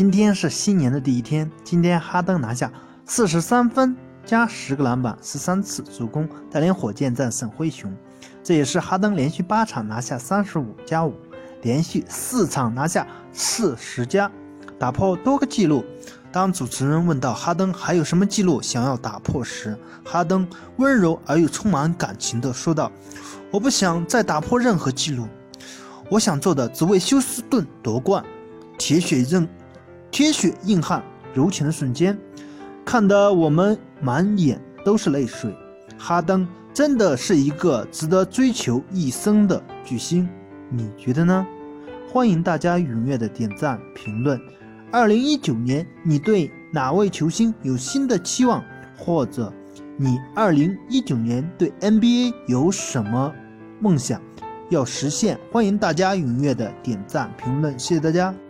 今天是新年的第一天，今天哈登拿下四十三分加十个篮板、十三次助攻，带领火箭战胜灰熊。这也是哈登连续八场拿下三十五加五，连续四场拿下四十加，打破多个纪录。当主持人问到哈登还有什么记录想要打破时，哈登温柔而又充满感情地说道：“我不想再打破任何记录，我想做的只为休斯顿夺冠。”铁血硬，铁血硬汉柔情的瞬间，看得我们满眼都是泪水。哈登真的是一个值得追求一生的巨星，你觉得呢？欢迎大家踊跃的点赞评论。二零一九年，你对哪位球星有新的期望，或者你二零一九年对 NBA 有什么梦想要实现？欢迎大家踊跃的点赞评论，谢谢大家。